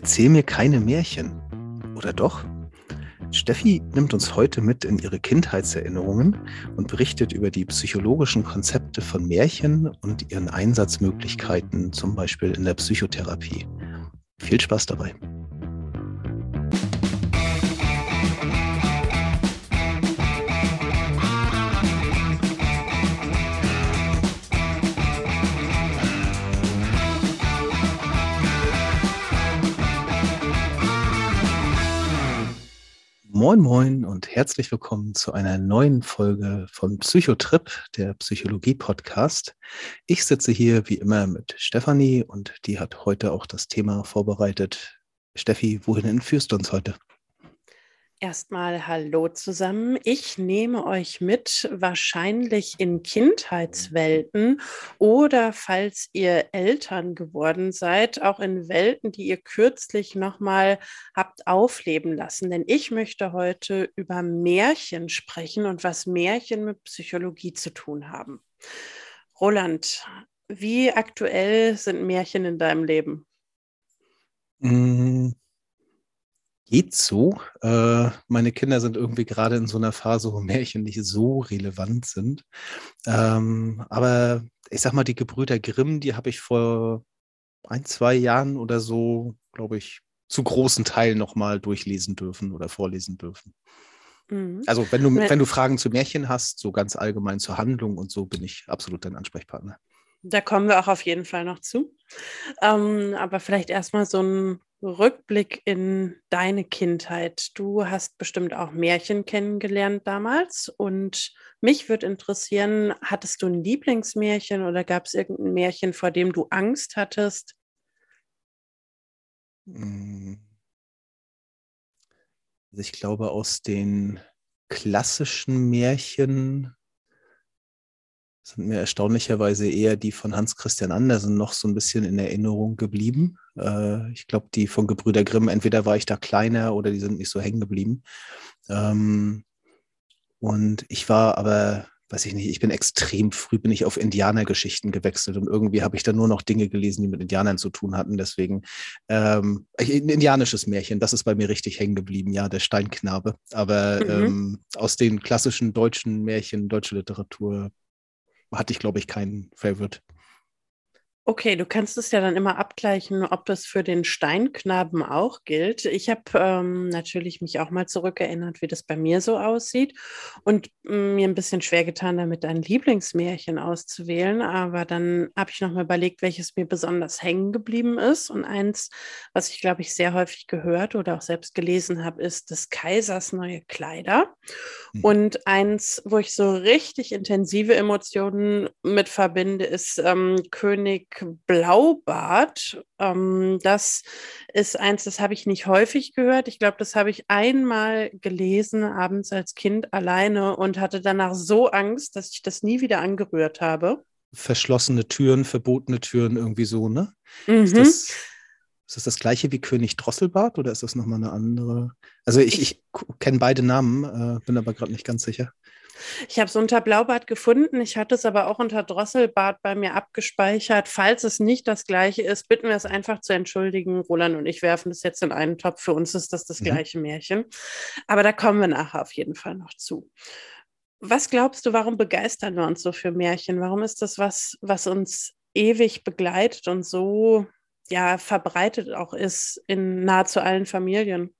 Erzähl mir keine Märchen. Oder doch? Steffi nimmt uns heute mit in ihre Kindheitserinnerungen und berichtet über die psychologischen Konzepte von Märchen und ihren Einsatzmöglichkeiten, zum Beispiel in der Psychotherapie. Viel Spaß dabei. Moin Moin und herzlich willkommen zu einer neuen Folge von Psychotrip, der Psychologie-Podcast. Ich sitze hier wie immer mit Stefanie und die hat heute auch das Thema vorbereitet. Steffi, wohin entführst du uns heute? Erstmal Hallo zusammen. Ich nehme euch mit, wahrscheinlich in Kindheitswelten oder falls ihr Eltern geworden seid, auch in Welten, die ihr kürzlich nochmal habt aufleben lassen. Denn ich möchte heute über Märchen sprechen und was Märchen mit Psychologie zu tun haben. Roland, wie aktuell sind Märchen in deinem Leben? Mm geht so. Äh, meine Kinder sind irgendwie gerade in so einer Phase, wo Märchen nicht so relevant sind. Ähm, aber ich sag mal, die Gebrüder Grimm, die habe ich vor ein, zwei Jahren oder so, glaube ich, zu großen Teilen nochmal durchlesen dürfen oder vorlesen dürfen. Mhm. Also wenn du, wenn du Fragen zu Märchen hast, so ganz allgemein zur Handlung und so, bin ich absolut dein Ansprechpartner. Da kommen wir auch auf jeden Fall noch zu. Ähm, aber vielleicht erstmal so ein Rückblick in deine Kindheit. Du hast bestimmt auch Märchen kennengelernt damals und mich würde interessieren, hattest du ein Lieblingsmärchen oder gab es irgendein Märchen, vor dem du Angst hattest? Hm. Also ich glaube, aus den klassischen Märchen sind mir erstaunlicherweise eher die von Hans Christian Andersen noch so ein bisschen in Erinnerung geblieben. Äh, ich glaube, die von Gebrüder Grimm, entweder war ich da kleiner oder die sind nicht so hängen geblieben. Ähm, und ich war aber, weiß ich nicht, ich bin extrem früh, bin ich auf Indianergeschichten gewechselt und irgendwie habe ich da nur noch Dinge gelesen, die mit Indianern zu tun hatten. Deswegen ähm, ein indianisches Märchen, das ist bei mir richtig hängen geblieben, ja, der Steinknabe. Aber mhm. ähm, aus den klassischen deutschen Märchen, deutsche Literatur hatte ich, glaube ich, keinen Favorite. Okay, du kannst es ja dann immer abgleichen, ob das für den Steinknaben auch gilt. Ich habe ähm, natürlich mich auch mal zurückerinnert, wie das bei mir so aussieht und mm, mir ein bisschen schwer getan, damit ein Lieblingsmärchen auszuwählen. Aber dann habe ich noch mal überlegt, welches mir besonders hängen geblieben ist. Und eins, was ich glaube ich sehr häufig gehört oder auch selbst gelesen habe, ist des Kaisers neue Kleider. Mhm. Und eins, wo ich so richtig intensive Emotionen mit verbinde, ist ähm, König Blaubart. Ähm, das ist eins, das habe ich nicht häufig gehört. Ich glaube, das habe ich einmal gelesen, abends als Kind alleine und hatte danach so Angst, dass ich das nie wieder angerührt habe. Verschlossene Türen, verbotene Türen, irgendwie so, ne? Mhm. Ist, das, ist das das gleiche wie König Drosselbart oder ist das nochmal eine andere? Also ich, ich, kenne beide Namen, äh, bin aber gerade nicht ganz sicher. Ich habe es unter Blaubart gefunden. Ich hatte es aber auch unter Drosselbart bei mir abgespeichert. Falls es nicht das gleiche ist, bitten wir es einfach zu entschuldigen. Roland und ich werfen das jetzt in einen Topf. Für uns ist das das mhm. gleiche Märchen. Aber da kommen wir nachher auf jeden Fall noch zu. Was glaubst du, warum begeistern wir uns so für Märchen? Warum ist das was, was uns ewig begleitet und so ja, verbreitet auch ist in nahezu allen Familien?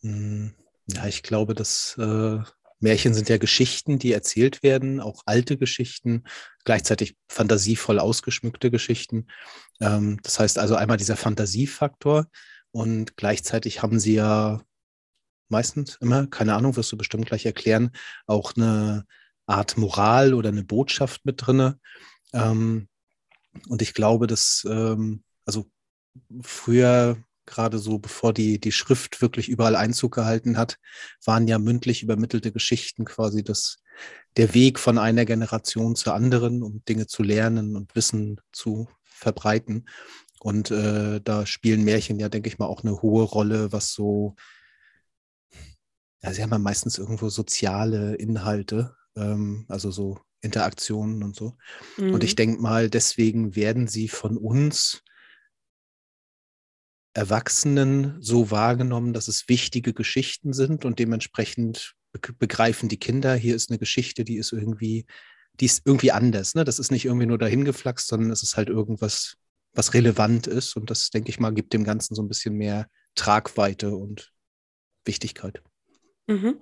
Hm, ja, ich glaube, dass äh, Märchen sind ja Geschichten, die erzählt werden, auch alte Geschichten, gleichzeitig fantasievoll ausgeschmückte Geschichten. Ähm, das heißt also einmal dieser Fantasiefaktor und gleichzeitig haben sie ja meistens immer, keine Ahnung, wirst du bestimmt gleich erklären, auch eine Art Moral oder eine Botschaft mit drinne. Ähm, und ich glaube, dass, ähm, also früher gerade so bevor die, die Schrift wirklich überall Einzug gehalten hat, waren ja mündlich übermittelte Geschichten quasi das, der Weg von einer Generation zur anderen, um Dinge zu lernen und Wissen zu verbreiten. Und äh, da spielen Märchen ja, denke ich mal, auch eine hohe Rolle, was so, ja, sie haben ja meistens irgendwo soziale Inhalte, ähm, also so Interaktionen und so. Mhm. Und ich mhm. denke mal, deswegen werden sie von uns Erwachsenen so wahrgenommen, dass es wichtige Geschichten sind und dementsprechend begreifen die Kinder, hier ist eine Geschichte, die ist irgendwie, die ist irgendwie anders. Ne? Das ist nicht irgendwie nur dahingeflaxt, sondern es ist halt irgendwas, was relevant ist. Und das, denke ich mal, gibt dem Ganzen so ein bisschen mehr Tragweite und Wichtigkeit. Mhm.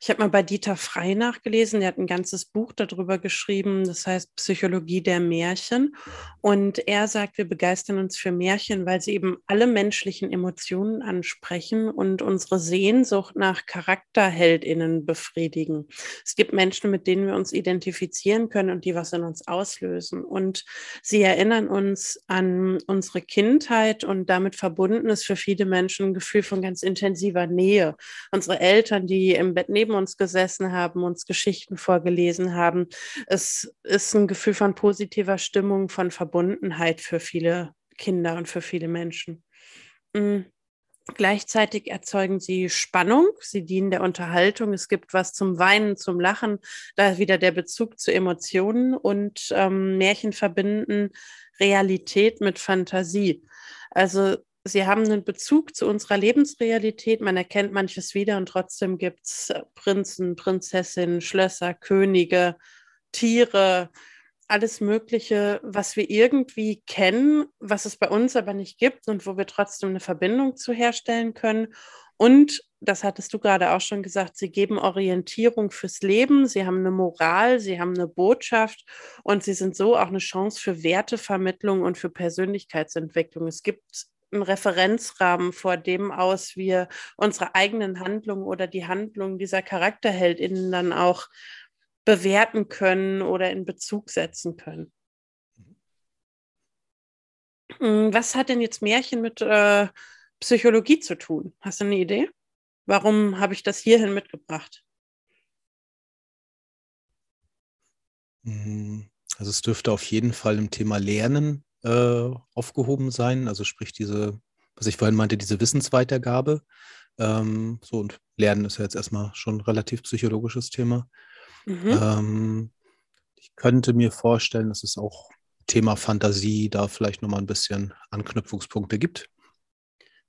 Ich habe mal bei Dieter Frei nachgelesen, der hat ein ganzes Buch darüber geschrieben, das heißt Psychologie der Märchen. Und er sagt, wir begeistern uns für Märchen, weil sie eben alle menschlichen Emotionen ansprechen und unsere Sehnsucht nach Charakterheldinnen befriedigen. Es gibt Menschen, mit denen wir uns identifizieren können und die was in uns auslösen. Und sie erinnern uns an unsere Kindheit und damit verbunden ist für viele Menschen ein Gefühl von ganz intensiver Nähe. Unsere Eltern, die im Bett neben uns gesessen haben, uns Geschichten vorgelesen haben. Es ist ein Gefühl von positiver Stimmung, von Verbundenheit für viele Kinder und für viele Menschen. Mhm. Gleichzeitig erzeugen sie Spannung, sie dienen der Unterhaltung, es gibt was zum Weinen, zum Lachen, da wieder der Bezug zu Emotionen und ähm, Märchen verbinden Realität mit Fantasie. Also sie haben einen Bezug zu unserer Lebensrealität. Man erkennt manches wieder und trotzdem gibt es äh, Prinzen, Prinzessinnen, Schlösser, Könige, Tiere, alles Mögliche, was wir irgendwie kennen, was es bei uns aber nicht gibt und wo wir trotzdem eine Verbindung zu herstellen können. Und das hattest du gerade auch schon gesagt, sie geben Orientierung fürs Leben, sie haben eine Moral, sie haben eine Botschaft und sie sind so auch eine Chance für Wertevermittlung und für Persönlichkeitsentwicklung. Es gibt einen Referenzrahmen, vor dem aus wir unsere eigenen Handlungen oder die Handlungen dieser CharakterheldInnen dann auch bewerten können oder in Bezug setzen können. Hm, was hat denn jetzt Märchen mit äh, Psychologie zu tun? Hast du eine Idee? Warum habe ich das hierhin mitgebracht? Hm, also es dürfte auf jeden Fall im Thema Lernen äh, aufgehoben sein. Also sprich diese, was ich vorhin meinte, diese Wissensweitergabe. Ähm, so und Lernen ist ja jetzt erstmal schon ein relativ psychologisches Thema. Mhm. Ähm, ich könnte mir vorstellen, dass es auch Thema Fantasie da vielleicht nochmal ein bisschen Anknüpfungspunkte gibt.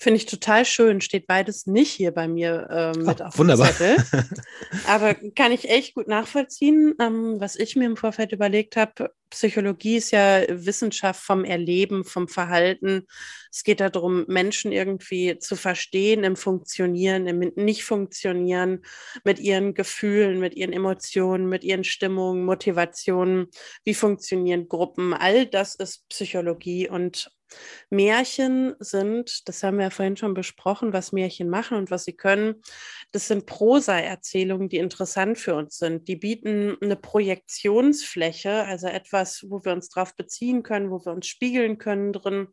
Finde ich total schön. Steht beides nicht hier bei mir äh, mit oh, auf wunderbar. dem Zettel. Aber kann ich echt gut nachvollziehen. Ähm, was ich mir im Vorfeld überlegt habe, Psychologie ist ja Wissenschaft vom Erleben, vom Verhalten. Es geht darum, Menschen irgendwie zu verstehen im Funktionieren, im Nicht-Funktionieren, mit ihren Gefühlen, mit ihren Emotionen, mit ihren Stimmungen, Motivationen. Wie funktionieren Gruppen? All das ist Psychologie und Märchen sind, das haben wir ja vorhin schon besprochen, was Märchen machen und was sie können. Das sind Prosa-Erzählungen, die interessant für uns sind. Die bieten eine Projektionsfläche, also etwas, wo wir uns drauf beziehen können, wo wir uns spiegeln können drin,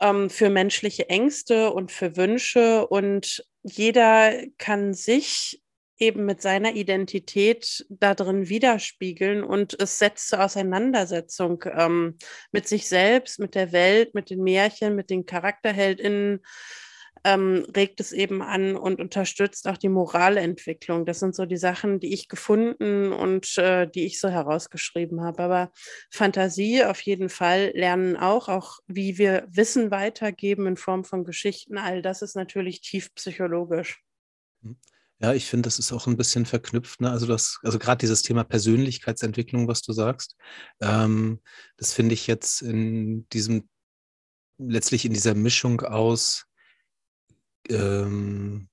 ähm, für menschliche Ängste und für Wünsche. Und jeder kann sich eben mit seiner Identität da drin widerspiegeln und es setzt zur Auseinandersetzung ähm, mit sich selbst, mit der Welt, mit den Märchen, mit den CharakterheldInnen, ähm, regt es eben an und unterstützt auch die Moralentwicklung. Das sind so die Sachen, die ich gefunden und äh, die ich so herausgeschrieben habe. Aber Fantasie auf jeden Fall lernen auch, auch wie wir Wissen weitergeben in Form von Geschichten. All das ist natürlich tief psychologisch. Mhm. Ja, ich finde, das ist auch ein bisschen verknüpft. Ne? Also, das, also gerade dieses Thema Persönlichkeitsentwicklung, was du sagst, ähm, das finde ich jetzt in diesem, letztlich in dieser Mischung aus, ähm,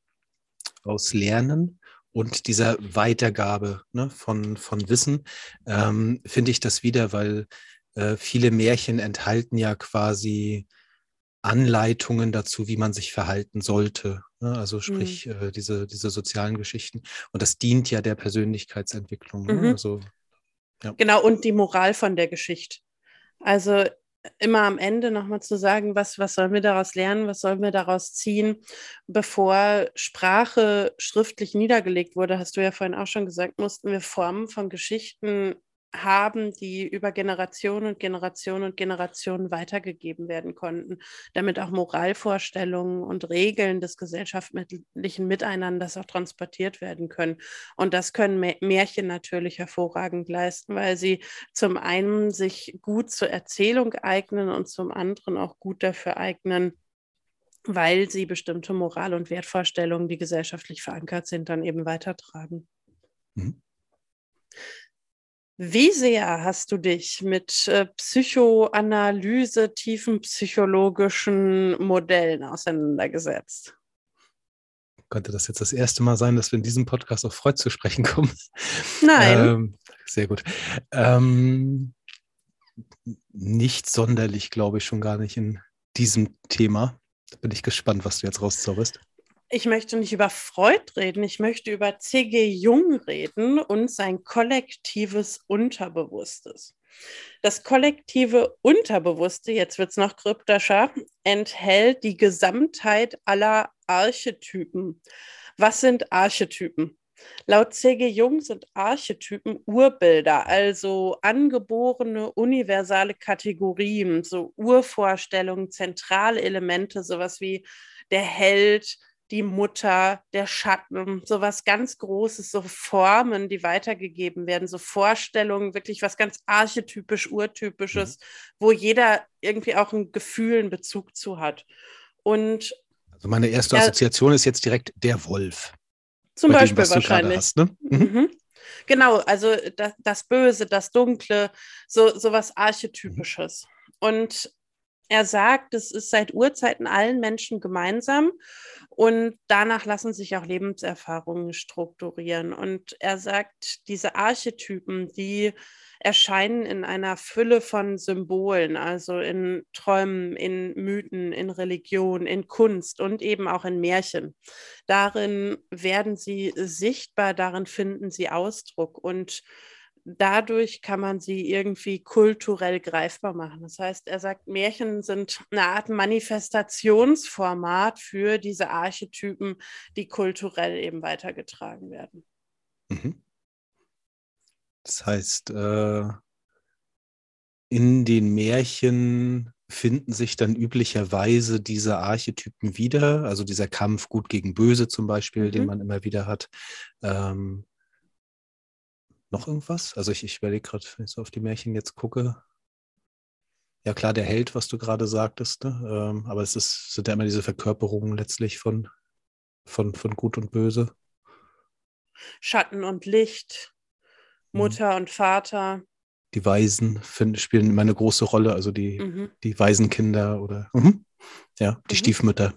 aus Lernen und dieser Weitergabe ne, von, von Wissen, ähm, finde ich das wieder, weil äh, viele Märchen enthalten ja quasi Anleitungen dazu, wie man sich verhalten sollte. Ne? Also mhm. sprich mhm. äh, diese, diese sozialen Geschichten. Und das dient ja der Persönlichkeitsentwicklung. Ne? Mhm. Also, ja. Genau, und die Moral von der Geschichte. Also immer am Ende nochmal zu sagen, was, was sollen wir daraus lernen, was sollen wir daraus ziehen, bevor Sprache schriftlich niedergelegt wurde, hast du ja vorhin auch schon gesagt, mussten wir Formen von Geschichten haben, die über Generationen und Generationen und Generationen weitergegeben werden konnten, damit auch Moralvorstellungen und Regeln des gesellschaftlichen Miteinanders auch transportiert werden können. Und das können Märchen natürlich hervorragend leisten, weil sie zum einen sich gut zur Erzählung eignen und zum anderen auch gut dafür eignen, weil sie bestimmte Moral- und Wertvorstellungen, die gesellschaftlich verankert sind, dann eben weitertragen. Mhm. Wie sehr hast du dich mit äh, Psychoanalyse, tiefen psychologischen Modellen auseinandergesetzt? Könnte das jetzt das erste Mal sein, dass wir in diesem Podcast auf Freud zu sprechen kommen? Nein. ähm, sehr gut. Ähm, nicht sonderlich, glaube ich, schon gar nicht in diesem Thema. Da bin ich gespannt, was du jetzt rauszauberst. Ich möchte nicht über Freud reden, ich möchte über C.G. Jung reden und sein kollektives Unterbewusstes. Das kollektive Unterbewusste, jetzt wird es noch kryptischer, enthält die Gesamtheit aller Archetypen. Was sind Archetypen? Laut C.G. Jung sind Archetypen Urbilder, also angeborene universale Kategorien, so Urvorstellungen, zentrale Elemente, sowas wie der Held, die Mutter, der Schatten, so was ganz Großes, so Formen, die weitergegeben werden, so Vorstellungen, wirklich was ganz archetypisch, urtypisches, mhm. wo jeder irgendwie auch ein Gefühl, einen Bezug zu hat. Und also meine erste Assoziation ist jetzt direkt der Wolf. Zum Beispiel dem, wahrscheinlich. Hast, ne? mhm. Mhm. Genau, also das, das, Böse, das Dunkle, so, so was Archetypisches. Mhm. Und er sagt, es ist seit Urzeiten allen Menschen gemeinsam und danach lassen sich auch Lebenserfahrungen strukturieren. Und er sagt, diese Archetypen, die erscheinen in einer Fülle von Symbolen, also in Träumen, in Mythen, in Religion, in Kunst und eben auch in Märchen. Darin werden sie sichtbar, darin finden sie Ausdruck und dadurch kann man sie irgendwie kulturell greifbar machen. Das heißt, er sagt, Märchen sind eine Art Manifestationsformat für diese Archetypen, die kulturell eben weitergetragen werden. Mhm. Das heißt, äh, in den Märchen finden sich dann üblicherweise diese Archetypen wieder, also dieser Kampf gut gegen böse zum Beispiel, mhm. den man immer wieder hat. Ähm, noch irgendwas? Also ich, ich überlege gerade, wenn ich so auf die Märchen jetzt gucke. Ja klar, der Held, was du gerade sagtest, ne? ähm, aber es ist, sind ja immer diese Verkörperungen letztlich von, von, von Gut und Böse. Schatten und Licht, mhm. Mutter mhm. und Vater. Die Waisen find, spielen immer eine große Rolle, also die, mhm. die Waisenkinder oder mhm. ja, die mhm. Stiefmütter.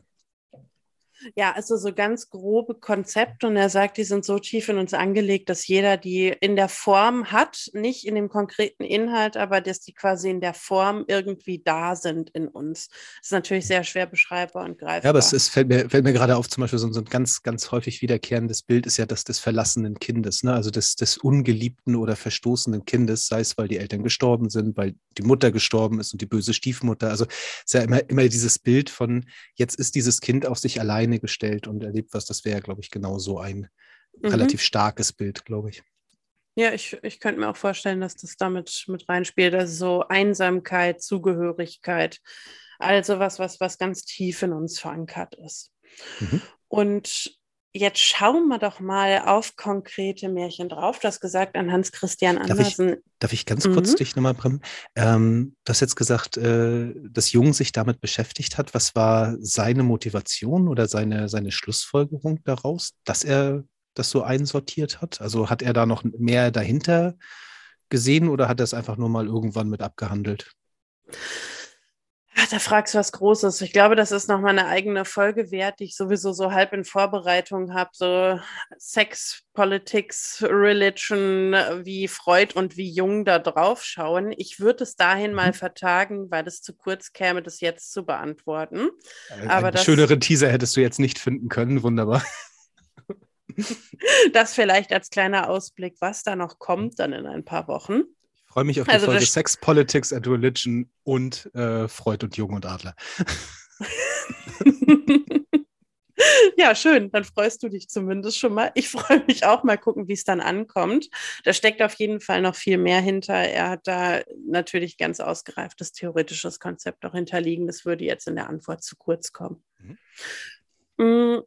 Ja, also so ganz grobe Konzepte und er sagt, die sind so tief in uns angelegt, dass jeder die in der Form hat, nicht in dem konkreten Inhalt, aber dass die quasi in der Form irgendwie da sind in uns. Das ist natürlich sehr schwer beschreibbar und greifbar. Ja, aber es ist, fällt, mir, fällt mir gerade auf, zum Beispiel so, so, ein ganz, ganz häufig wiederkehrendes Bild ist ja das des verlassenen Kindes, ne? also des, des ungeliebten oder verstoßenen Kindes, sei es, weil die Eltern gestorben sind, weil die Mutter gestorben ist und die böse Stiefmutter. Also es ist ja immer, immer dieses Bild von, jetzt ist dieses Kind auf sich alleine Beine gestellt und erlebt was. Das wäre, glaube ich, genau so ein mhm. relativ starkes Bild, glaube ich. Ja, ich, ich könnte mir auch vorstellen, dass das damit mit reinspielt. Also so Einsamkeit, Zugehörigkeit, also was, was, was ganz tief in uns verankert ist. Mhm. Und Jetzt schauen wir doch mal auf konkrete Märchen drauf. Du hast gesagt an Hans Christian Andersen. Darf ich, darf ich ganz kurz mhm. dich nochmal bremsen? Ähm, du hast jetzt gesagt, äh, dass Jung sich damit beschäftigt hat. Was war seine Motivation oder seine, seine Schlussfolgerung daraus, dass er das so einsortiert hat? Also hat er da noch mehr dahinter gesehen oder hat er es einfach nur mal irgendwann mit abgehandelt? Da fragst du was Großes. Ich glaube, das ist nochmal eine eigene Folge wert, die ich sowieso so halb in Vorbereitung habe. So Sex, Politics, Religion, wie Freud und wie Jung da drauf schauen. Ich würde es dahin mal mhm. vertagen, weil es zu kurz käme, das jetzt zu beantworten. Ein, Aber einen das, schöneren Teaser hättest du jetzt nicht finden können. Wunderbar. das vielleicht als kleiner Ausblick, was da noch kommt, dann in ein paar Wochen freue mich auf die also Folge Sex, Politics and Religion und äh, Freud und Jung und Adler. ja, schön. Dann freust du dich zumindest schon mal. Ich freue mich auch mal gucken, wie es dann ankommt. Da steckt auf jeden Fall noch viel mehr hinter. Er hat da natürlich ganz ausgereiftes theoretisches Konzept auch hinterliegen. Das würde jetzt in der Antwort zu kurz kommen. Mhm.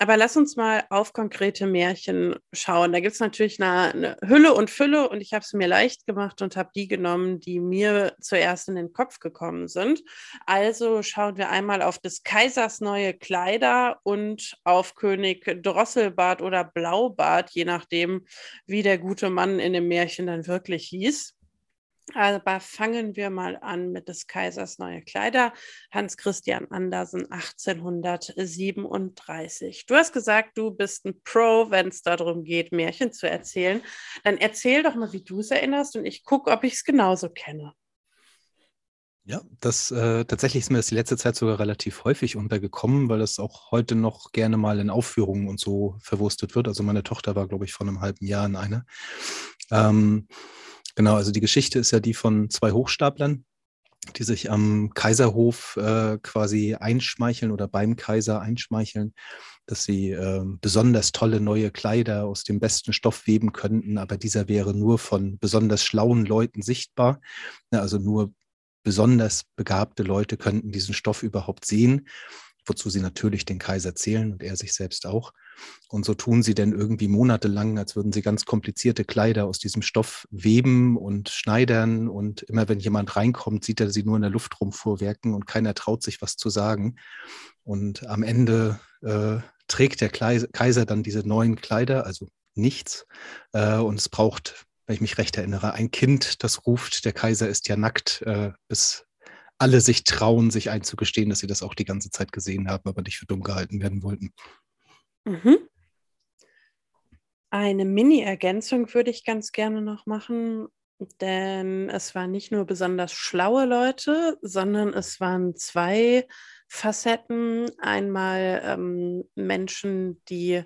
Aber lass uns mal auf konkrete Märchen schauen. Da gibt es natürlich eine, eine, Hülle und Fülle und ich habe es mir leicht gemacht und habe die genommen, die mir zuerst in den Kopf gekommen sind. Also schauen wir einmal auf des Kaisers neue Kleider und auf König Drosselbart oder Blaubart, je nachdem, wie der gute Mann in dem Märchen dann wirklich hieß. Aber fangen wir mal an mit des Kaisers neue Kleider, Hans Christian Andersen 1837. Du hast gesagt, du bist ein Pro, wenn es darum geht, Märchen zu erzählen. Dann erzähl doch mal, wie du es erinnerst und ich gucke, ob ich es genauso kenne. Ja, das äh, tatsächlich ist mir das die letzte Zeit sogar relativ häufig untergekommen, weil das auch heute noch gerne mal in Aufführungen und so verwurstet wird. Also meine Tochter war, glaube ich, vor einem halben Jahr in einer. Ähm, Genau, also die Geschichte ist ja die von zwei Hochstaplern, die sich am Kaiserhof äh, quasi einschmeicheln oder beim Kaiser einschmeicheln, dass sie äh, besonders tolle neue Kleider aus dem besten Stoff weben könnten, aber dieser wäre nur von besonders schlauen Leuten sichtbar. Ja, also nur besonders begabte Leute könnten diesen Stoff überhaupt sehen, wozu sie natürlich den Kaiser zählen und er sich selbst auch. Und so tun sie denn irgendwie monatelang, als würden sie ganz komplizierte Kleider aus diesem Stoff weben und schneidern. Und immer wenn jemand reinkommt, sieht er sie nur in der Luft rumfuhrwerken und keiner traut sich was zu sagen. Und am Ende äh, trägt der Kaiser dann diese neuen Kleider, also nichts. Äh, und es braucht, wenn ich mich recht erinnere, ein Kind, das ruft, der Kaiser ist ja nackt, äh, bis alle sich trauen, sich einzugestehen, dass sie das auch die ganze Zeit gesehen haben, aber nicht für dumm gehalten werden wollten. Mhm. Eine Mini-Ergänzung würde ich ganz gerne noch machen, denn es waren nicht nur besonders schlaue Leute, sondern es waren zwei Facetten. Einmal ähm, Menschen, die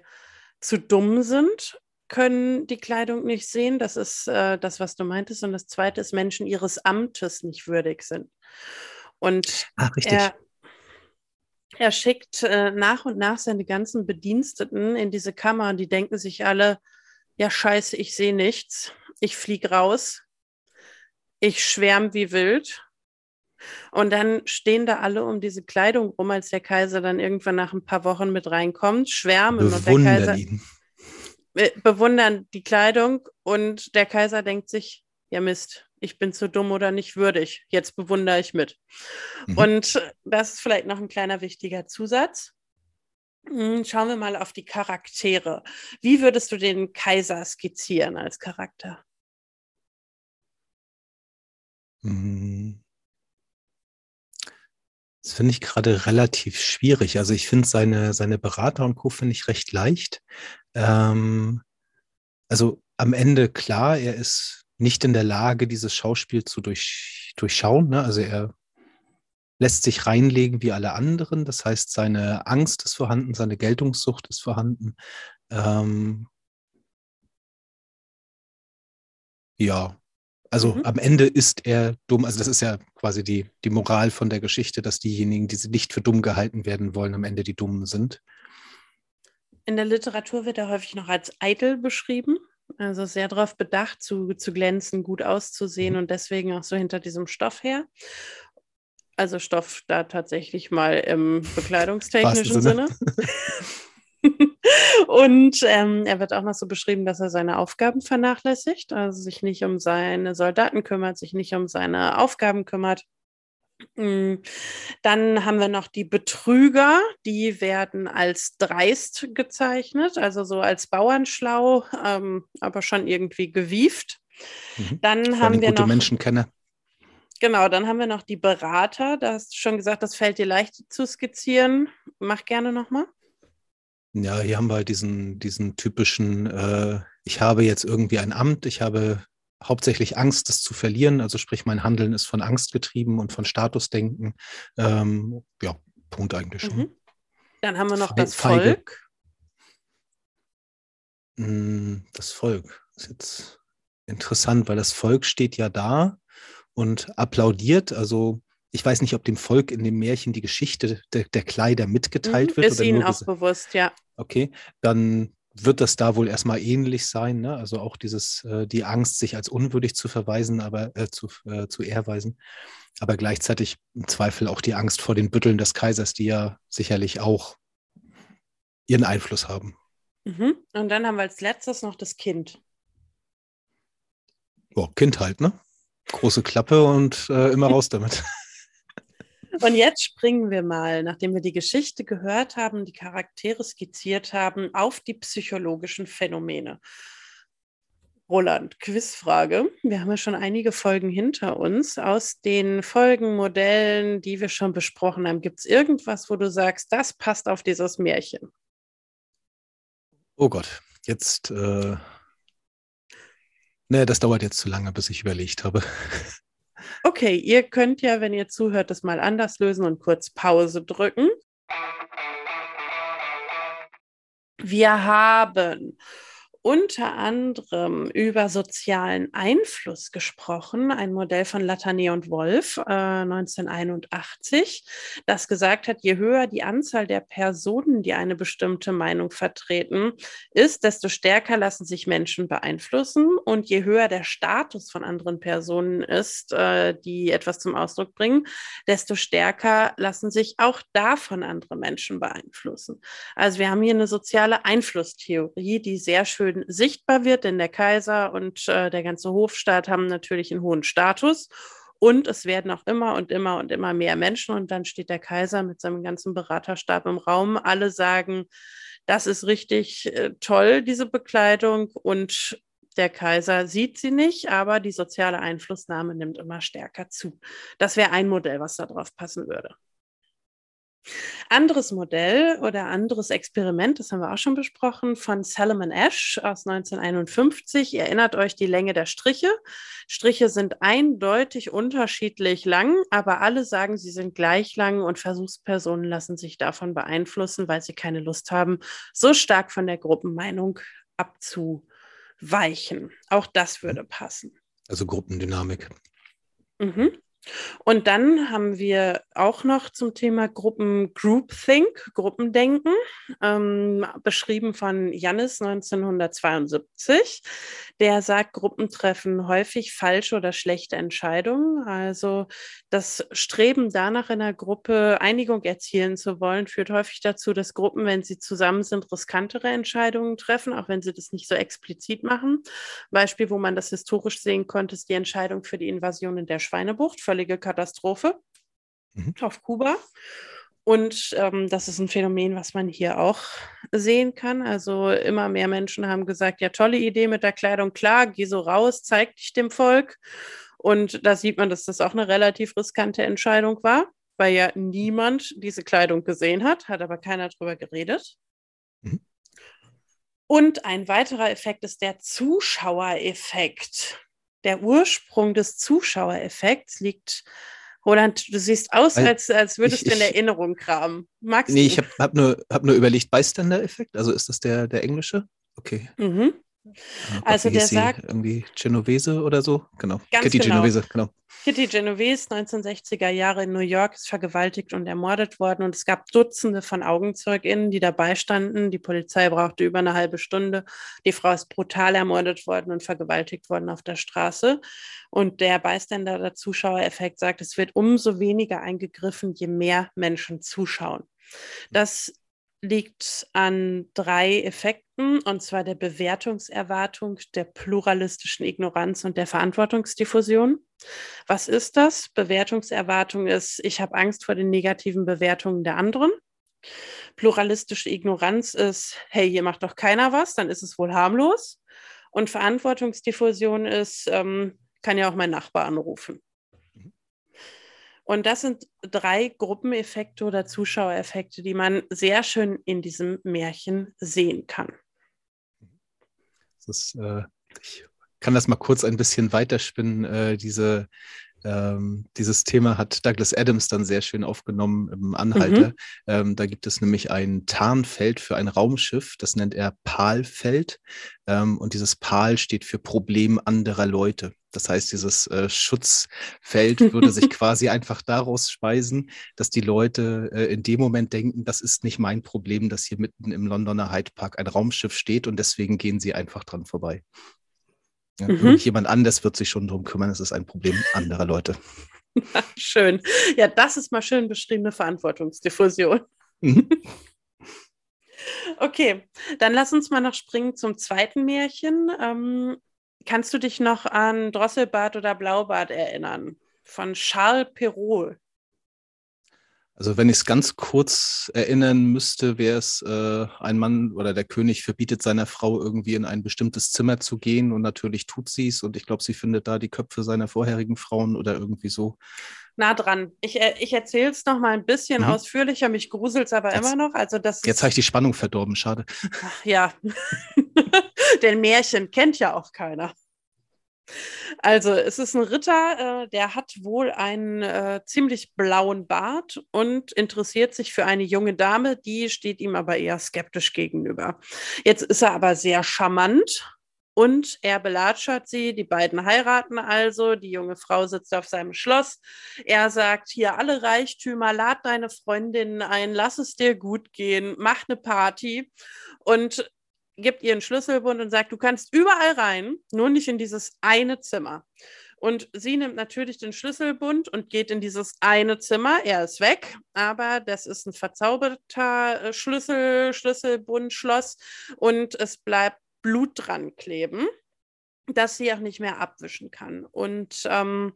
zu dumm sind, können die Kleidung nicht sehen. Das ist äh, das, was du meintest. Und das Zweite ist Menschen ihres Amtes nicht würdig sind. Und Ach, er er schickt äh, nach und nach seine ganzen Bediensteten in diese Kammer und die denken sich alle, ja scheiße, ich sehe nichts, ich fliege raus, ich schwärme wie wild. Und dann stehen da alle um diese Kleidung rum, als der Kaiser dann irgendwann nach ein paar Wochen mit reinkommt, schwärmen Bewundern und der Kaiser ihn. Bewundern die Kleidung und der Kaiser denkt sich, ja Mist, ich bin zu dumm oder nicht würdig. Jetzt bewundere ich mit. Mhm. Und das ist vielleicht noch ein kleiner wichtiger Zusatz. Hm, schauen wir mal auf die Charaktere. Wie würdest du den Kaiser skizzieren als Charakter? Mhm. Das finde ich gerade relativ schwierig. Also ich finde seine, seine Berater und Co. finde ich recht leicht. Ähm, also am Ende klar, er ist nicht in der Lage, dieses Schauspiel zu durch, durchschauen. Ne? Also er lässt sich reinlegen wie alle anderen. Das heißt, seine Angst ist vorhanden, seine Geltungssucht ist vorhanden. Ähm, ja, also mhm. am Ende ist er dumm. Also das ist ja quasi die, die Moral von der Geschichte, dass diejenigen, die nicht für dumm gehalten werden wollen, am Ende die Dummen sind. In der Literatur wird er häufig noch als eitel beschrieben. Also sehr darauf bedacht, zu, zu glänzen, gut auszusehen mhm. und deswegen auch so hinter diesem Stoff her. Also Stoff da tatsächlich mal im bekleidungstechnischen Sinne. und ähm, er wird auch noch so beschrieben, dass er seine Aufgaben vernachlässigt, also sich nicht um seine Soldaten kümmert, sich nicht um seine Aufgaben kümmert. Mm, dann haben wir noch die Betrüger, die werden als dreist gezeichnet, also so als Bauernschlau, ähm, aber schon irgendwie gewieft. Mhm. Dann haben wir gute noch Menschenkenner. Genau, dann haben wir noch die Berater. Da hast du schon gesagt, das fällt dir leicht zu skizzieren. Mach gerne nochmal. Ja, hier haben wir diesen, diesen typischen, äh, ich habe jetzt irgendwie ein Amt, ich habe hauptsächlich Angst, das zu verlieren. Also sprich, mein Handeln ist von Angst getrieben und von Statusdenken. Ähm, ja, Punkt eigentlich schon. Mhm. Dann haben wir noch Fe das. Volk. Hm, das Volk ist jetzt interessant, weil das Volk steht ja da und applaudiert. Also ich weiß nicht, ob dem Volk in dem Märchen die Geschichte der, der Kleider mitgeteilt mhm, wird. Ist Ihnen auch bewusst, ja. Okay, dann wird das da wohl erstmal ähnlich sein. Ne? Also auch dieses, äh, die Angst, sich als unwürdig zu verweisen, aber äh, zu, äh, zu erweisen. Aber gleichzeitig im Zweifel auch die Angst vor den Bütteln des Kaisers, die ja sicherlich auch ihren Einfluss haben. Mhm. Und dann haben wir als letztes noch das Kind. Oh, Kind halt, ne? Große Klappe und äh, immer raus damit. Und jetzt springen wir mal, nachdem wir die Geschichte gehört haben, die Charaktere skizziert haben, auf die psychologischen Phänomene. Roland, Quizfrage. Wir haben ja schon einige Folgen hinter uns. Aus den Folgenmodellen, die wir schon besprochen haben, gibt es irgendwas, wo du sagst, das passt auf dieses Märchen? Oh Gott, jetzt. Äh... Nee, das dauert jetzt zu lange, bis ich überlegt habe. Okay, ihr könnt ja, wenn ihr zuhört, das mal anders lösen und kurz Pause drücken. Wir haben unter anderem über sozialen Einfluss gesprochen, ein Modell von Latane und Wolf äh, 1981, das gesagt hat, je höher die Anzahl der Personen, die eine bestimmte Meinung vertreten, ist, desto stärker lassen sich Menschen beeinflussen und je höher der Status von anderen Personen ist, äh, die etwas zum Ausdruck bringen, desto stärker lassen sich auch davon andere Menschen beeinflussen. Also wir haben hier eine soziale Einflusstheorie, die sehr schön schön sichtbar wird, denn der Kaiser und äh, der ganze Hofstaat haben natürlich einen hohen Status. Und es werden auch immer und immer und immer mehr Menschen. Und dann steht der Kaiser mit seinem ganzen Beraterstab im Raum. Alle sagen, das ist richtig äh, toll, diese Bekleidung. Und der Kaiser sieht sie nicht, aber die soziale Einflussnahme nimmt immer stärker zu. Das wäre ein Modell, was da drauf passen würde. Anderes Modell oder anderes Experiment, das haben wir auch schon besprochen, von Salomon Ash aus 1951. Ihr erinnert euch die Länge der Striche. Striche sind eindeutig unterschiedlich lang, aber alle sagen, sie sind gleich lang und Versuchspersonen lassen sich davon beeinflussen, weil sie keine Lust haben, so stark von der Gruppenmeinung abzuweichen. Auch das würde passen. Also Gruppendynamik. Mhm. Und dann haben wir auch noch zum Thema Gruppen Groupthink, Gruppendenken, ähm, beschrieben von Jannis 1972. Der sagt, Gruppen treffen häufig falsche oder schlechte Entscheidungen. Also das Streben danach in einer Gruppe Einigung erzielen zu wollen, führt häufig dazu, dass Gruppen, wenn sie zusammen sind, riskantere Entscheidungen treffen, auch wenn sie das nicht so explizit machen. Beispiel, wo man das historisch sehen konnte, ist die Entscheidung für die Invasion in der Schweinebucht völlige Katastrophe mhm. auf Kuba. Und ähm, das ist ein Phänomen, was man hier auch sehen kann. Also immer mehr Menschen haben gesagt, ja, tolle Idee mit der Kleidung, klar, geh so raus, zeig dich dem Volk. Und da sieht man, dass das auch eine relativ riskante Entscheidung war, weil ja niemand diese Kleidung gesehen hat, hat aber keiner drüber geredet. Mhm. Und ein weiterer Effekt ist der Zuschauereffekt der Ursprung des Zuschauereffekts liegt. Roland, du siehst aus, als, als würdest ich, du in Erinnerung kramen. Magst nee, du? ich habe hab nur, hab nur überlegt, Bystander-Effekt, also ist das der, der englische? Okay. Mhm. Ah, also der sagt irgendwie Genovese oder so, genau. Kitty genau. Genovese, genau. Kitty Genovese, 1960er Jahre in New York, ist vergewaltigt und ermordet worden und es gab Dutzende von AugenzeugInnen, die dabei standen. Die Polizei brauchte über eine halbe Stunde. Die Frau ist brutal ermordet worden und vergewaltigt worden auf der Straße. Und der Beiständer, der Zuschauereffekt sagt, es wird umso weniger eingegriffen, je mehr Menschen zuschauen. Das liegt an drei Effekten, und zwar der Bewertungserwartung, der pluralistischen Ignoranz und der Verantwortungsdiffusion. Was ist das? Bewertungserwartung ist, ich habe Angst vor den negativen Bewertungen der anderen. Pluralistische Ignoranz ist, hey, hier macht doch keiner was, dann ist es wohl harmlos. Und Verantwortungsdiffusion ist, ähm, kann ja auch mein Nachbar anrufen. Und das sind drei Gruppeneffekte oder Zuschauereffekte, die man sehr schön in diesem Märchen sehen kann. Ist, äh, ich kann das mal kurz ein bisschen weiterspinnen. Äh, diese ähm, dieses Thema hat Douglas Adams dann sehr schön aufgenommen im Anhalter. Mhm. Ähm, da gibt es nämlich ein Tarnfeld für ein Raumschiff, das nennt er PAL-Feld. Ähm, und dieses PAL steht für Problem anderer Leute. Das heißt, dieses äh, Schutzfeld würde sich quasi einfach daraus speisen, dass die Leute äh, in dem Moment denken, das ist nicht mein Problem, dass hier mitten im Londoner Hyde Park ein Raumschiff steht und deswegen gehen sie einfach dran vorbei. Ja, mhm. Jemand anders wird sich schon darum kümmern, es ist ein Problem anderer Leute. schön. Ja, das ist mal schön beschriebene Verantwortungsdiffusion. Mhm. Okay, dann lass uns mal noch springen zum zweiten Märchen. Ähm, kannst du dich noch an Drosselbart oder Blaubart erinnern? Von Charles Perrault. Also wenn ich es ganz kurz erinnern müsste, wäre es äh, ein Mann oder der König verbietet seiner Frau irgendwie in ein bestimmtes Zimmer zu gehen und natürlich tut sie es und ich glaube, sie findet da die Köpfe seiner vorherigen Frauen oder irgendwie so. Nah dran. Ich, äh, ich erzähle es noch mal ein bisschen mhm. ausführlicher, mich gruselt es aber jetzt, immer noch. Also das jetzt habe ich die Spannung verdorben, schade. Ach, ja, den Märchen kennt ja auch keiner. Also es ist ein Ritter, äh, der hat wohl einen äh, ziemlich blauen Bart und interessiert sich für eine junge Dame, die steht ihm aber eher skeptisch gegenüber. Jetzt ist er aber sehr charmant und er belatschert sie. Die beiden heiraten also. Die junge Frau sitzt auf seinem Schloss. Er sagt: Hier alle Reichtümer, lad deine Freundinnen ein, lass es dir gut gehen, mach eine Party. Und gibt ihr einen Schlüsselbund und sagt, du kannst überall rein, nur nicht in dieses eine Zimmer. Und sie nimmt natürlich den Schlüsselbund und geht in dieses eine Zimmer. Er ist weg, aber das ist ein verzauberter äh, Schlüssel, Schlüsselbund, Schloss und es bleibt Blut dran kleben dass sie auch nicht mehr abwischen kann. Und ähm,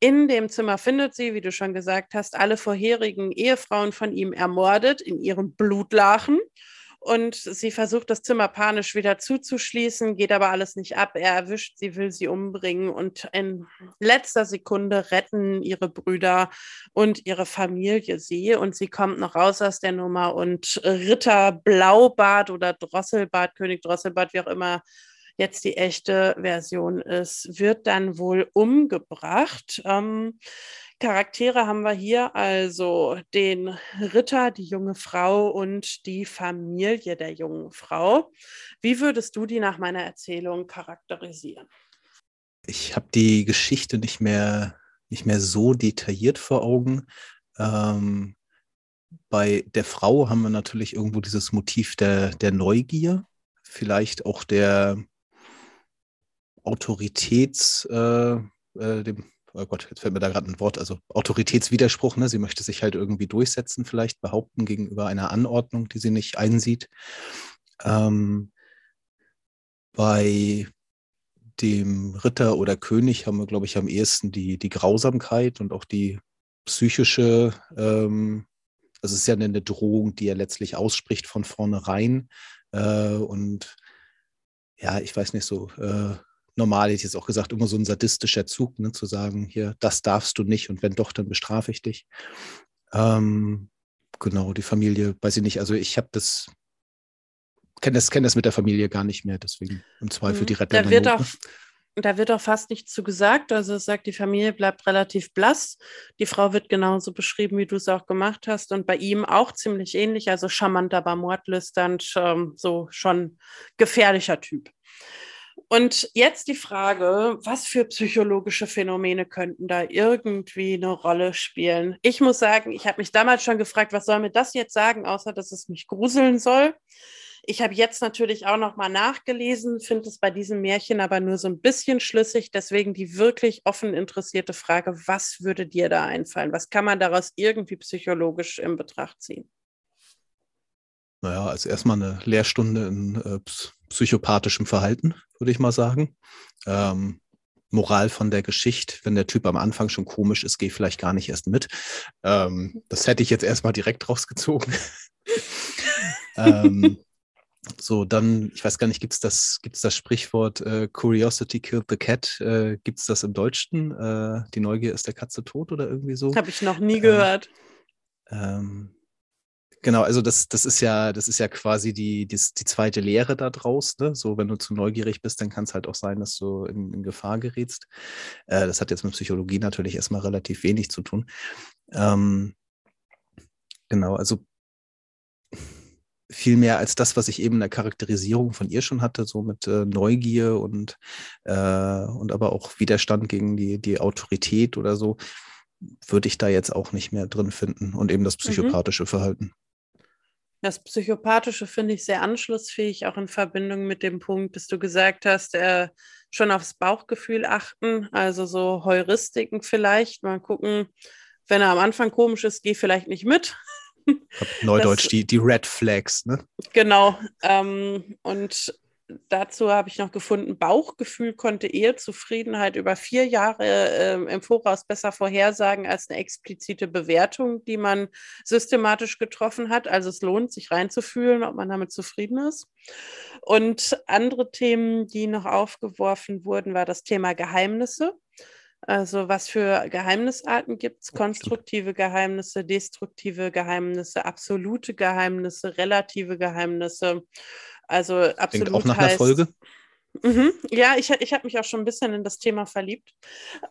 in dem Zimmer findet sie, wie du schon gesagt hast, alle vorherigen Ehefrauen von ihm ermordet in ihrem Blutlachen und sie versucht das Zimmer panisch wieder zuzuschließen, geht aber alles nicht ab. Er erwischt sie, will sie umbringen und in letzter Sekunde retten ihre Brüder und ihre Familie sie und sie kommt noch raus aus der Nummer und Ritter Blaubart oder Drosselbart, König Drosselbart, wie auch immer jetzt die echte Version ist, wird dann wohl umgebracht. Ähm, Charaktere haben wir hier also den Ritter, die junge Frau und die Familie der jungen Frau. Wie würdest du die nach meiner Erzählung charakterisieren? Ich habe die Geschichte nicht mehr, nicht mehr so detailliert vor Augen. Ähm, bei der Frau haben wir natürlich irgendwo dieses Motiv der, der Neugier, vielleicht auch der Autoritäts, äh, äh, dem oh Gott, jetzt fällt mir da gerade ein Wort, also Autoritätswiderspruch, ne? sie möchte sich halt irgendwie durchsetzen, vielleicht behaupten gegenüber einer Anordnung, die sie nicht einsieht. Ähm, bei dem Ritter oder König haben wir, glaube ich, am ehesten die, die Grausamkeit und auch die psychische, ähm, also es ist ja eine Drohung, die er letztlich ausspricht von vornherein. Äh, und ja, ich weiß nicht so, äh, normal, hätte ich jetzt auch gesagt, immer so ein sadistischer Zug, ne, zu sagen, hier, das darfst du nicht und wenn doch, dann bestrafe ich dich. Ähm, genau, die Familie, weiß ich nicht, also ich habe das, kenne das, kenn das mit der Familie gar nicht mehr, deswegen im Zweifel mhm. die Rettung. Da wird auch, da wird auch fast nichts zu gesagt. Also es sagt, die Familie bleibt relativ blass. Die Frau wird genauso beschrieben, wie du es auch gemacht hast. Und bei ihm auch ziemlich ähnlich. Also charmant, aber mordlüsternd, ähm, so schon gefährlicher Typ. Und jetzt die Frage, was für psychologische Phänomene könnten da irgendwie eine Rolle spielen? Ich muss sagen, ich habe mich damals schon gefragt, was soll mir das jetzt sagen, außer dass es mich gruseln soll. Ich habe jetzt natürlich auch noch mal nachgelesen, finde es bei diesem Märchen aber nur so ein bisschen schlüssig. Deswegen die wirklich offen interessierte Frage, was würde dir da einfallen? Was kann man daraus irgendwie psychologisch in Betracht ziehen? Naja, also erstmal eine Lehrstunde in äh, psychopathischem Verhalten, würde ich mal sagen. Ähm, Moral von der Geschichte, wenn der Typ am Anfang schon komisch ist, geh vielleicht gar nicht erst mit. Ähm, das hätte ich jetzt erstmal direkt rausgezogen. ähm, so, dann, ich weiß gar nicht, gibt es das, gibt's das Sprichwort äh, Curiosity killed the cat? Äh, gibt es das im Deutschen? Äh, die Neugier ist der Katze tot oder irgendwie so? Habe ich noch nie gehört. Ähm, Genau, also das, das ist ja, das ist ja quasi die, die, die zweite Lehre da draus. Ne? So, wenn du zu neugierig bist, dann kann es halt auch sein, dass du in, in Gefahr gerätst. Äh, das hat jetzt mit Psychologie natürlich erstmal relativ wenig zu tun. Ähm, genau, also viel mehr als das, was ich eben in der Charakterisierung von ihr schon hatte, so mit äh, Neugier und, äh, und aber auch Widerstand gegen die, die Autorität oder so, würde ich da jetzt auch nicht mehr drin finden und eben das mhm. psychopathische mhm. Verhalten. Das Psychopathische finde ich sehr anschlussfähig, auch in Verbindung mit dem Punkt, dass du gesagt hast, äh, schon aufs Bauchgefühl achten, also so Heuristiken vielleicht, mal gucken, wenn er am Anfang komisch ist, geh vielleicht nicht mit. Neudeutsch, das, die, die Red Flags, ne? Genau. Ähm, und dazu habe ich noch gefunden, Bauchgefühl konnte Ehezufriedenheit über vier Jahre äh, im Voraus besser vorhersagen als eine explizite Bewertung, die man systematisch getroffen hat. Also es lohnt sich reinzufühlen, ob man damit zufrieden ist. Und andere Themen, die noch aufgeworfen wurden, war das Thema Geheimnisse. Also was für Geheimnisarten gibt es? Konstruktive Geheimnisse, destruktive Geheimnisse, absolute Geheimnisse, relative Geheimnisse. Also absolut Klingt auch nach heißt, einer Folge. Mhm. Ja, ich, ich habe mich auch schon ein bisschen in das Thema verliebt.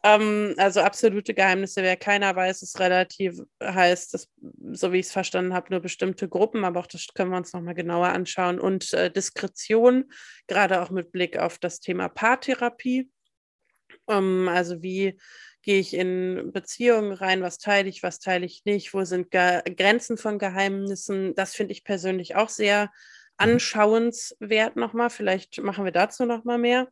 Ähm, also absolute Geheimnisse, wer keiner weiß, ist relativ, heißt das, so wie ich es verstanden habe, nur bestimmte Gruppen, aber auch das können wir uns nochmal genauer anschauen. Und äh, Diskretion, gerade auch mit Blick auf das Thema Paartherapie. Ähm, also wie gehe ich in Beziehungen rein, was teile ich, was teile ich nicht, wo sind Ge Grenzen von Geheimnissen. Das finde ich persönlich auch sehr. Anschauenswert nochmal. Vielleicht machen wir dazu nochmal mehr.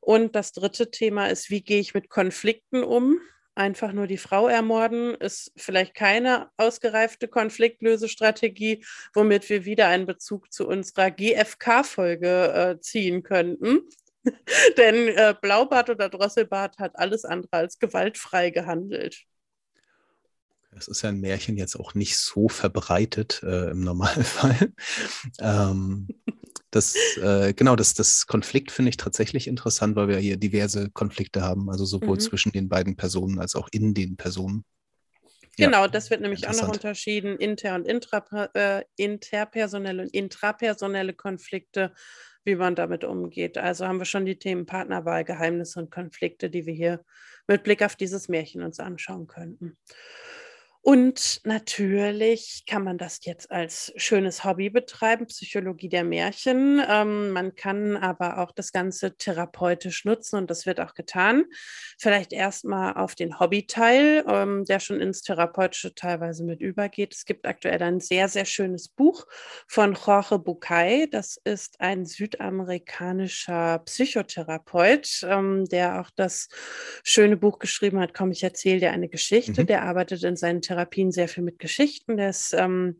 Und das dritte Thema ist, wie gehe ich mit Konflikten um? Einfach nur die Frau ermorden ist vielleicht keine ausgereifte Konfliktlösestrategie, womit wir wieder einen Bezug zu unserer GFK-Folge äh, ziehen könnten. Denn äh, Blaubart oder Drosselbart hat alles andere als gewaltfrei gehandelt. Es ist ja ein Märchen jetzt auch nicht so verbreitet äh, im Normalfall. ähm, das, äh, genau, das, das Konflikt finde ich tatsächlich interessant, weil wir hier diverse Konflikte haben, also sowohl mhm. zwischen den beiden Personen als auch in den Personen. Genau, ja, das wird nämlich auch noch unterschieden, inter- und intra, äh, interpersonelle und intrapersonelle Konflikte, wie man damit umgeht. Also haben wir schon die Themen Partnerwahl, Geheimnisse und Konflikte, die wir hier mit Blick auf dieses Märchen uns anschauen könnten. Und natürlich kann man das jetzt als schönes Hobby betreiben, Psychologie der Märchen. Ähm, man kann aber auch das Ganze therapeutisch nutzen und das wird auch getan. Vielleicht erstmal auf den Hobbyteil, ähm, der schon ins Therapeutische teilweise mit übergeht. Es gibt aktuell ein sehr, sehr schönes Buch von Jorge Bucay. Das ist ein südamerikanischer Psychotherapeut, ähm, der auch das schöne Buch geschrieben hat, Komm, ich erzähle dir eine Geschichte. Mhm. Der arbeitet in seinen Therapien Therapien sehr viel mit Geschichten. Der ist, ähm,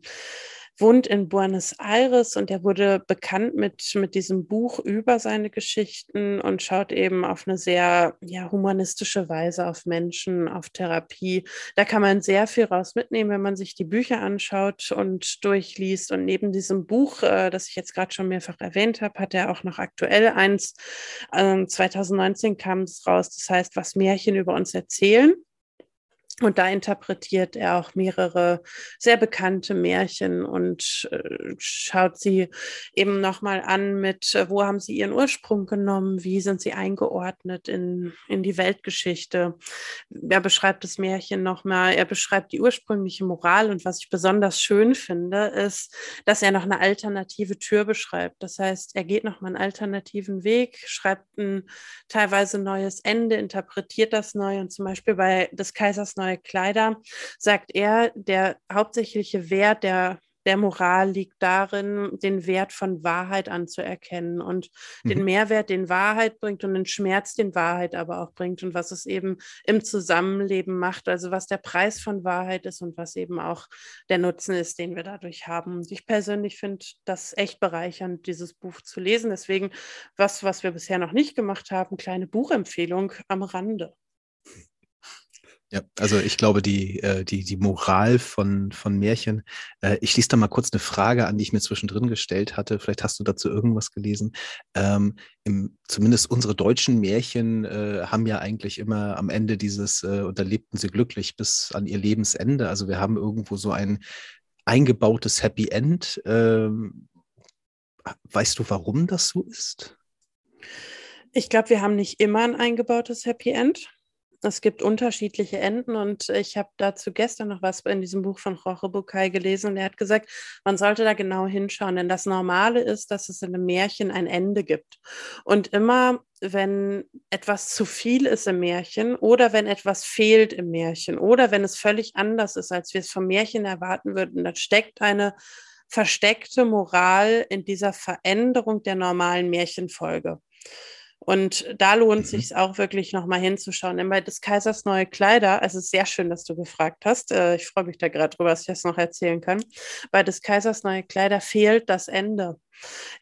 wohnt in Buenos Aires und er wurde bekannt mit, mit diesem Buch über seine Geschichten und schaut eben auf eine sehr ja, humanistische Weise auf Menschen, auf Therapie. Da kann man sehr viel raus mitnehmen, wenn man sich die Bücher anschaut und durchliest. Und neben diesem Buch, äh, das ich jetzt gerade schon mehrfach erwähnt habe, hat er auch noch aktuell eins. Äh, 2019 kam es raus, das heißt, was Märchen über uns erzählen. Und da interpretiert er auch mehrere sehr bekannte Märchen und äh, schaut sie eben nochmal an mit, äh, wo haben sie ihren Ursprung genommen, wie sind sie eingeordnet in, in die Weltgeschichte. Er beschreibt das Märchen nochmal, er beschreibt die ursprüngliche Moral und was ich besonders schön finde, ist, dass er noch eine alternative Tür beschreibt. Das heißt, er geht nochmal einen alternativen Weg, schreibt ein teilweise neues Ende, interpretiert das neu und zum Beispiel bei des Kaisers Neue neue Kleider, sagt er, der hauptsächliche Wert der der Moral liegt darin, den Wert von Wahrheit anzuerkennen und mhm. den Mehrwert, den Wahrheit bringt und den Schmerz, den Wahrheit aber auch bringt und was es eben im Zusammenleben macht, also was der Preis von Wahrheit ist und was eben auch der Nutzen ist, den wir dadurch haben. Und ich persönlich finde das echt bereichernd, dieses Buch zu lesen. Deswegen was, was wir bisher noch nicht gemacht haben, kleine Buchempfehlung am Rande. Ja, also ich glaube, die, äh, die, die Moral von, von Märchen, äh, ich schließe da mal kurz eine Frage an, die ich mir zwischendrin gestellt hatte. Vielleicht hast du dazu irgendwas gelesen. Ähm, im, zumindest unsere deutschen Märchen äh, haben ja eigentlich immer am Ende dieses, äh, und da lebten sie glücklich bis an ihr Lebensende. Also wir haben irgendwo so ein eingebautes Happy End. Ähm, weißt du, warum das so ist? Ich glaube, wir haben nicht immer ein eingebautes Happy End es gibt unterschiedliche Enden und ich habe dazu gestern noch was in diesem Buch von Jorge Bucay gelesen und er hat gesagt, man sollte da genau hinschauen, denn das Normale ist, dass es in einem Märchen ein Ende gibt. Und immer, wenn etwas zu viel ist im Märchen oder wenn etwas fehlt im Märchen oder wenn es völlig anders ist, als wir es vom Märchen erwarten würden, dann steckt eine versteckte Moral in dieser Veränderung der normalen Märchenfolge. Und da lohnt mhm. sich auch wirklich nochmal hinzuschauen. Denn bei des Kaisers neue Kleider, also es ist sehr schön, dass du gefragt hast. Äh, ich freue mich da gerade drüber, dass ich das noch erzählen kann. Bei des Kaisers neue Kleider fehlt das Ende.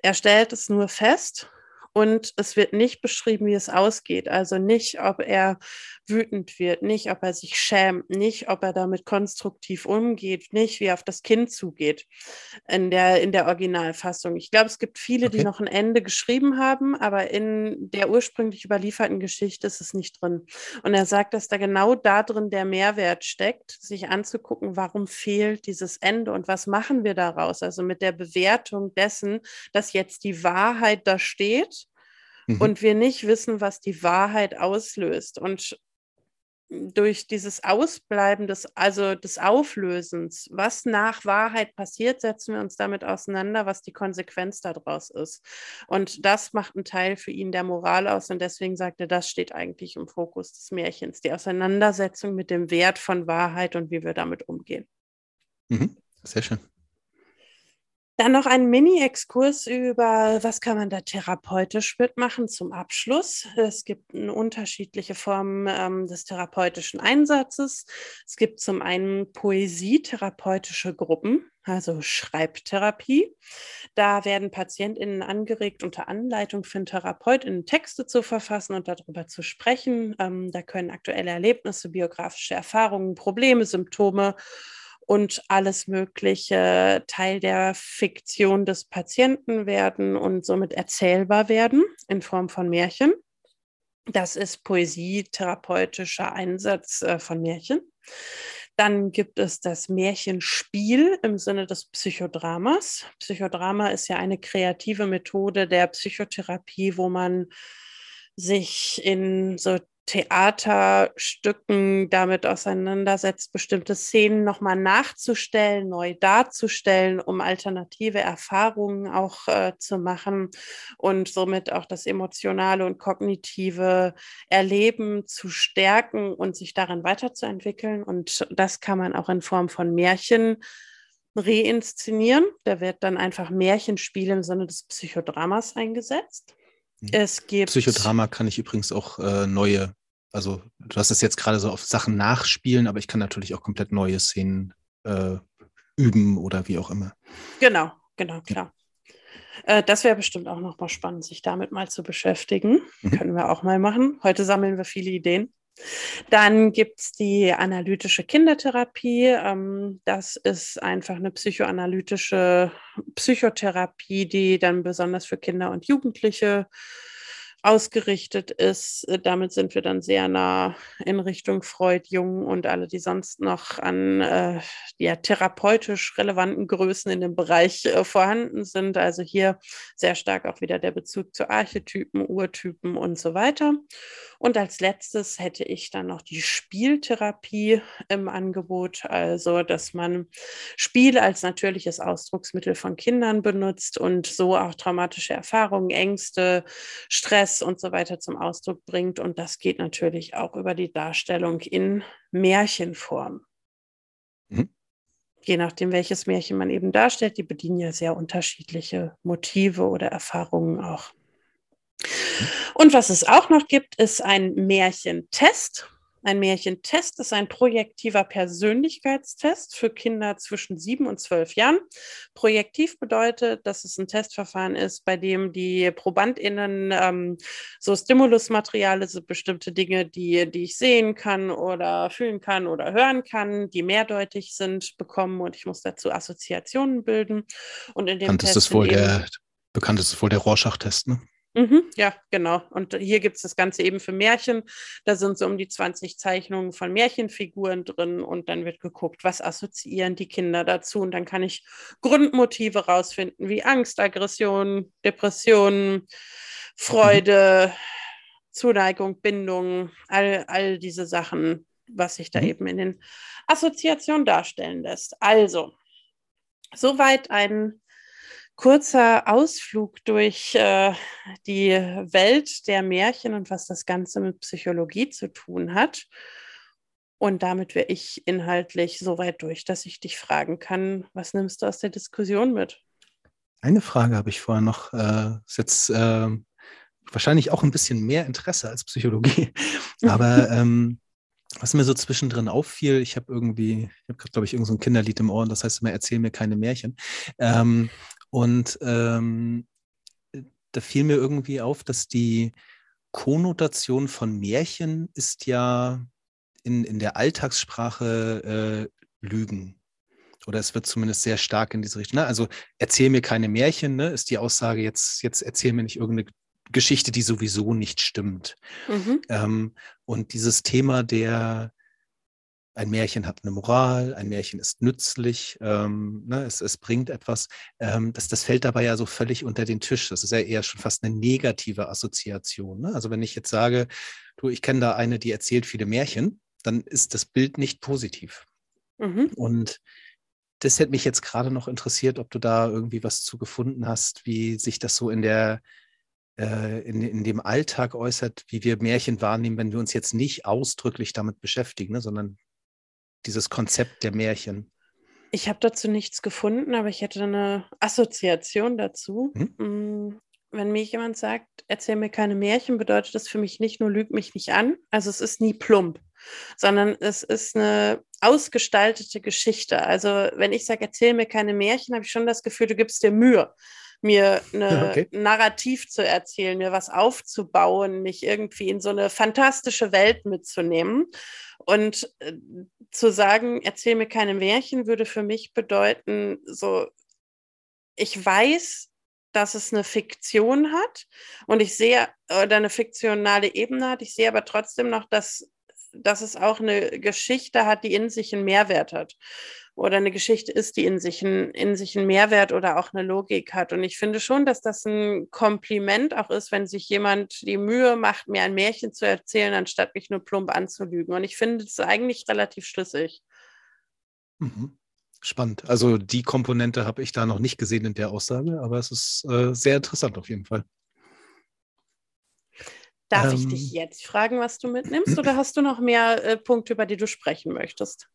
Er stellt es nur fest und es wird nicht beschrieben, wie es ausgeht. Also nicht, ob er wütend wird, nicht, ob er sich schämt, nicht, ob er damit konstruktiv umgeht, nicht, wie er auf das Kind zugeht in der, in der Originalfassung. Ich glaube, es gibt viele, okay. die noch ein Ende geschrieben haben, aber in der ursprünglich überlieferten Geschichte ist es nicht drin. Und er sagt, dass da genau da drin der Mehrwert steckt, sich anzugucken, warum fehlt dieses Ende und was machen wir daraus? Also mit der Bewertung dessen, dass jetzt die Wahrheit da steht mhm. und wir nicht wissen, was die Wahrheit auslöst. Und durch dieses Ausbleiben des, also des Auflösens, was nach Wahrheit passiert, setzen wir uns damit auseinander, was die Konsequenz daraus ist. Und das macht einen Teil für ihn der Moral aus. Und deswegen sagt er, das steht eigentlich im Fokus des Märchens, die Auseinandersetzung mit dem Wert von Wahrheit und wie wir damit umgehen. Mhm. Sehr schön. Dann noch ein Mini-Exkurs über, was kann man da therapeutisch mitmachen zum Abschluss. Es gibt unterschiedliche Formen ähm, des therapeutischen Einsatzes. Es gibt zum einen Poesietherapeutische Gruppen, also Schreibtherapie. Da werden PatientInnen angeregt, unter Anleitung für einen TherapeutInnen Texte zu verfassen und darüber zu sprechen. Ähm, da können aktuelle Erlebnisse, biografische Erfahrungen, Probleme, Symptome und alles Mögliche Teil der Fiktion des Patienten werden und somit erzählbar werden in Form von Märchen. Das ist poesietherapeutischer Einsatz äh, von Märchen. Dann gibt es das Märchenspiel im Sinne des Psychodramas. Psychodrama ist ja eine kreative Methode der Psychotherapie, wo man sich in so Theaterstücken damit auseinandersetzt, bestimmte Szenen nochmal nachzustellen, neu darzustellen, um alternative Erfahrungen auch äh, zu machen und somit auch das emotionale und kognitive Erleben zu stärken und sich darin weiterzuentwickeln. Und das kann man auch in Form von Märchen reinszenieren. Da wird dann einfach Märchenspiel im Sinne des Psychodramas eingesetzt. Es gibt. Psychodrama kann ich übrigens auch äh, neue, also du hast es jetzt gerade so auf Sachen nachspielen, aber ich kann natürlich auch komplett neue Szenen äh, üben oder wie auch immer. Genau, genau, klar. Ja. Äh, das wäre bestimmt auch nochmal spannend, sich damit mal zu beschäftigen. Mhm. Können wir auch mal machen. Heute sammeln wir viele Ideen. Dann gibt es die analytische Kindertherapie. Ähm, das ist einfach eine psychoanalytische Psychotherapie, die dann besonders für Kinder und Jugendliche ausgerichtet ist. Äh, damit sind wir dann sehr nah in Richtung Freud, Jung und alle, die sonst noch an äh, ja, therapeutisch relevanten Größen in dem Bereich äh, vorhanden sind. Also hier sehr stark auch wieder der Bezug zu Archetypen, Urtypen und so weiter. Und als letztes hätte ich dann noch die Spieltherapie im Angebot, also dass man Spiel als natürliches Ausdrucksmittel von Kindern benutzt und so auch traumatische Erfahrungen, Ängste, Stress, Stress und so weiter zum Ausdruck bringt. Und das geht natürlich auch über die Darstellung in Märchenform. Mhm. Je nachdem, welches Märchen man eben darstellt, die bedienen ja sehr unterschiedliche Motive oder Erfahrungen auch. Mhm. Und was es auch noch gibt, ist ein Märchentest. Ein Märchentest ist ein projektiver Persönlichkeitstest für Kinder zwischen sieben und zwölf Jahren. Projektiv bedeutet, dass es ein Testverfahren ist, bei dem die ProbandInnen ähm, so Stimulusmaterial, also bestimmte Dinge, die, die ich sehen kann oder fühlen kann oder hören kann, die mehrdeutig sind, bekommen und ich muss dazu Assoziationen bilden. Und in dem Bekannt Test ist wohl der, bekannt ist wohl der Rorschach-Test, ne? Mhm, ja, genau. Und hier gibt es das Ganze eben für Märchen. Da sind so um die 20 Zeichnungen von Märchenfiguren drin und dann wird geguckt, was assoziieren die Kinder dazu. Und dann kann ich Grundmotive rausfinden, wie Angst, Aggression, Depression, Freude, mhm. Zuneigung, Bindung, all, all diese Sachen, was sich da mhm. eben in den Assoziationen darstellen lässt. Also, soweit ein kurzer Ausflug durch äh, die Welt der Märchen und was das Ganze mit Psychologie zu tun hat. Und damit wäre ich inhaltlich so weit durch, dass ich dich fragen kann, was nimmst du aus der Diskussion mit? Eine Frage habe ich vorher noch. Äh, ist jetzt äh, wahrscheinlich auch ein bisschen mehr Interesse als Psychologie. Aber ähm, was mir so zwischendrin auffiel, ich habe irgendwie, ich habe gerade, glaube ich, irgendein so Kinderlied im Ohr, das heißt immer, erzähl mir keine Märchen. Ähm, und ähm, da fiel mir irgendwie auf, dass die Konnotation von Märchen ist ja in, in der Alltagssprache äh, Lügen. Oder es wird zumindest sehr stark in diese Richtung. Ne? Also erzähl mir keine Märchen, ne? ist die Aussage, jetzt, jetzt erzähl mir nicht irgendeine Geschichte, die sowieso nicht stimmt. Mhm. Ähm, und dieses Thema der, ein Märchen hat eine Moral, ein Märchen ist nützlich, ähm, ne, es, es bringt etwas, ähm, das, das fällt dabei ja so völlig unter den Tisch. Das ist ja eher schon fast eine negative Assoziation. Ne? Also wenn ich jetzt sage, du, ich kenne da eine, die erzählt viele Märchen, dann ist das Bild nicht positiv. Mhm. Und das hätte mich jetzt gerade noch interessiert, ob du da irgendwie was zu gefunden hast, wie sich das so in der äh, in, in dem Alltag äußert, wie wir Märchen wahrnehmen, wenn wir uns jetzt nicht ausdrücklich damit beschäftigen, ne, sondern dieses Konzept der Märchen. Ich habe dazu nichts gefunden, aber ich hätte eine Assoziation dazu. Hm? Wenn mir jemand sagt, erzähl mir keine Märchen, bedeutet das für mich nicht nur lüg mich nicht an, also es ist nie plump, sondern es ist eine ausgestaltete Geschichte. Also wenn ich sage, erzähl mir keine Märchen, habe ich schon das Gefühl, du gibst dir Mühe mir eine okay. Narrativ zu erzählen, mir was aufzubauen, mich irgendwie in so eine fantastische Welt mitzunehmen. Und äh, zu sagen, erzähl mir keine Märchen, würde für mich bedeuten, so, ich weiß, dass es eine Fiktion hat und ich sehe, oder eine fiktionale Ebene hat, ich sehe aber trotzdem noch, dass, dass es auch eine Geschichte hat, die in sich einen Mehrwert hat oder eine Geschichte ist, die in sich, ein, in sich einen Mehrwert oder auch eine Logik hat. Und ich finde schon, dass das ein Kompliment auch ist, wenn sich jemand die Mühe macht, mir ein Märchen zu erzählen, anstatt mich nur plump anzulügen. Und ich finde es eigentlich relativ schlüssig. Mhm. Spannend. Also die Komponente habe ich da noch nicht gesehen in der Aussage, aber es ist äh, sehr interessant auf jeden Fall. Darf ähm, ich dich jetzt fragen, was du mitnimmst, oder hast du noch mehr äh, Punkte, über die du sprechen möchtest?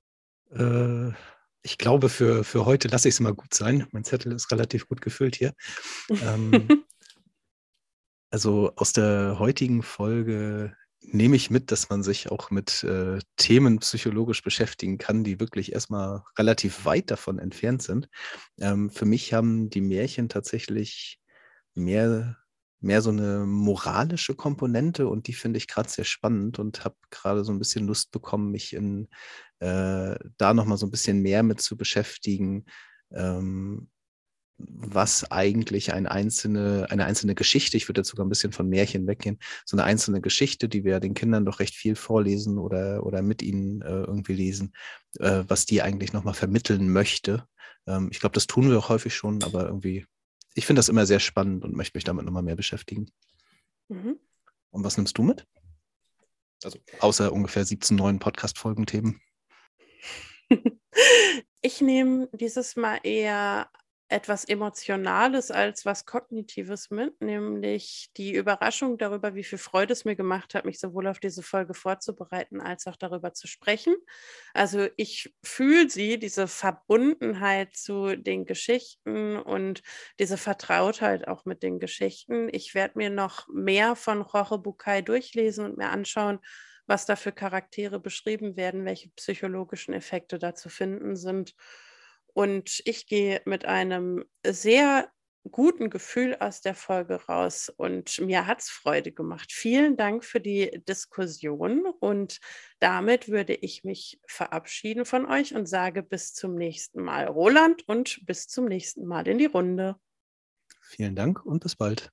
Äh, ich glaube, für, für heute lasse ich es mal gut sein. Mein Zettel ist relativ gut gefüllt hier. ähm, also aus der heutigen Folge nehme ich mit, dass man sich auch mit äh, Themen psychologisch beschäftigen kann, die wirklich erstmal relativ weit davon entfernt sind. Ähm, für mich haben die Märchen tatsächlich mehr mehr so eine moralische Komponente und die finde ich gerade sehr spannend und habe gerade so ein bisschen Lust bekommen, mich in äh, da nochmal so ein bisschen mehr mit zu beschäftigen, ähm, was eigentlich ein einzelne, eine einzelne Geschichte, ich würde jetzt sogar ein bisschen von Märchen weggehen, so eine einzelne Geschichte, die wir den Kindern doch recht viel vorlesen oder, oder mit ihnen äh, irgendwie lesen, äh, was die eigentlich nochmal vermitteln möchte. Ähm, ich glaube, das tun wir auch häufig schon, aber irgendwie ich finde das immer sehr spannend und möchte mich damit nochmal mehr beschäftigen. Mhm. Und was nimmst du mit? Also außer ungefähr 17 neuen Podcast-Folgen-Themen. Ich nehme dieses Mal eher etwas Emotionales als was Kognitives mit, nämlich die Überraschung darüber, wie viel Freude es mir gemacht hat, mich sowohl auf diese Folge vorzubereiten als auch darüber zu sprechen. Also ich fühle sie, diese Verbundenheit zu den Geschichten und diese Vertrautheit auch mit den Geschichten. Ich werde mir noch mehr von Jorge Bucay durchlesen und mir anschauen, was da für Charaktere beschrieben werden, welche psychologischen Effekte da zu finden sind. Und ich gehe mit einem sehr guten Gefühl aus der Folge raus und mir hat es Freude gemacht. Vielen Dank für die Diskussion und damit würde ich mich verabschieden von euch und sage bis zum nächsten Mal Roland und bis zum nächsten Mal in die Runde. Vielen Dank und bis bald.